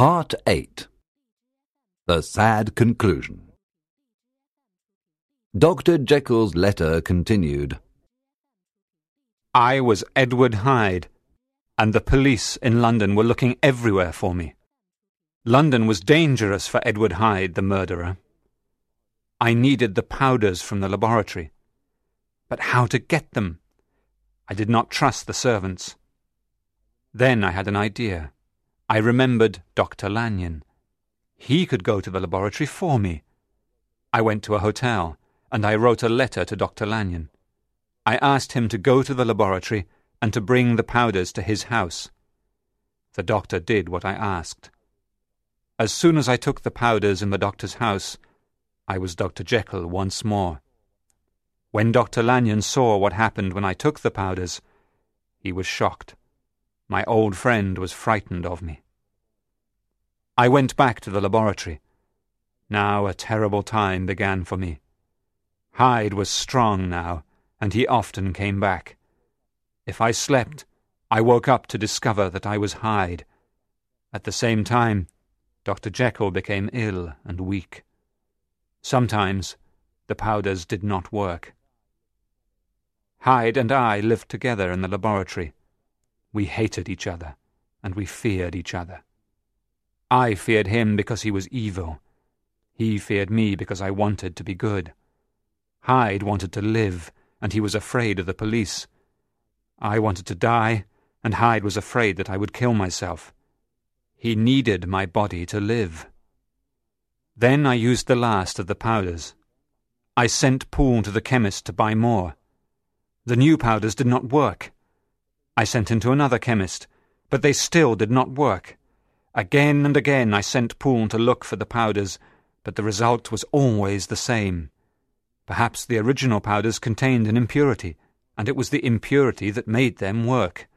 Part 8 The Sad Conclusion Dr. Jekyll's letter continued. I was Edward Hyde, and the police in London were looking everywhere for me. London was dangerous for Edward Hyde, the murderer. I needed the powders from the laboratory. But how to get them? I did not trust the servants. Then I had an idea. I remembered Dr. Lanyon. He could go to the laboratory for me. I went to a hotel, and I wrote a letter to Dr. Lanyon. I asked him to go to the laboratory and to bring the powders to his house. The doctor did what I asked. As soon as I took the powders in the doctor's house, I was Dr. Jekyll once more. When Dr. Lanyon saw what happened when I took the powders, he was shocked. My old friend was frightened of me. I went back to the laboratory. Now a terrible time began for me. Hyde was strong now, and he often came back. If I slept, I woke up to discover that I was Hyde. At the same time, Dr. Jekyll became ill and weak. Sometimes the powders did not work. Hyde and I lived together in the laboratory. We hated each other, and we feared each other. I feared him because he was evil. He feared me because I wanted to be good. Hyde wanted to live, and he was afraid of the police. I wanted to die, and Hyde was afraid that I would kill myself. He needed my body to live. Then I used the last of the powders. I sent Poole to the chemist to buy more. The new powders did not work. I sent him to another chemist, but they still did not work. Again and again I sent Poole to look for the powders, but the result was always the same. Perhaps the original powders contained an impurity, and it was the impurity that made them work.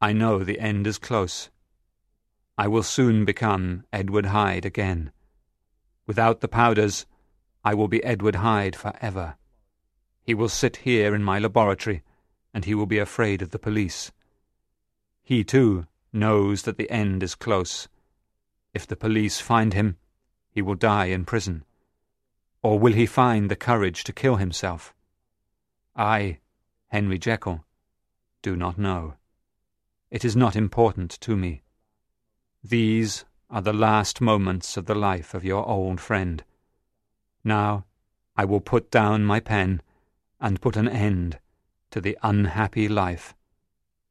I know the end is close. I will soon become Edward Hyde again. Without the powders, I will be Edward Hyde for ever. He will sit here in my laboratory, and he will be afraid of the police. He, too, knows that the end is close. If the police find him, he will die in prison. Or will he find the courage to kill himself? I, Henry Jekyll, do not know. It is not important to me. These are the last moments of the life of your old friend. Now I will put down my pen and put an end to the unhappy life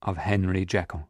of Henry Jekyll.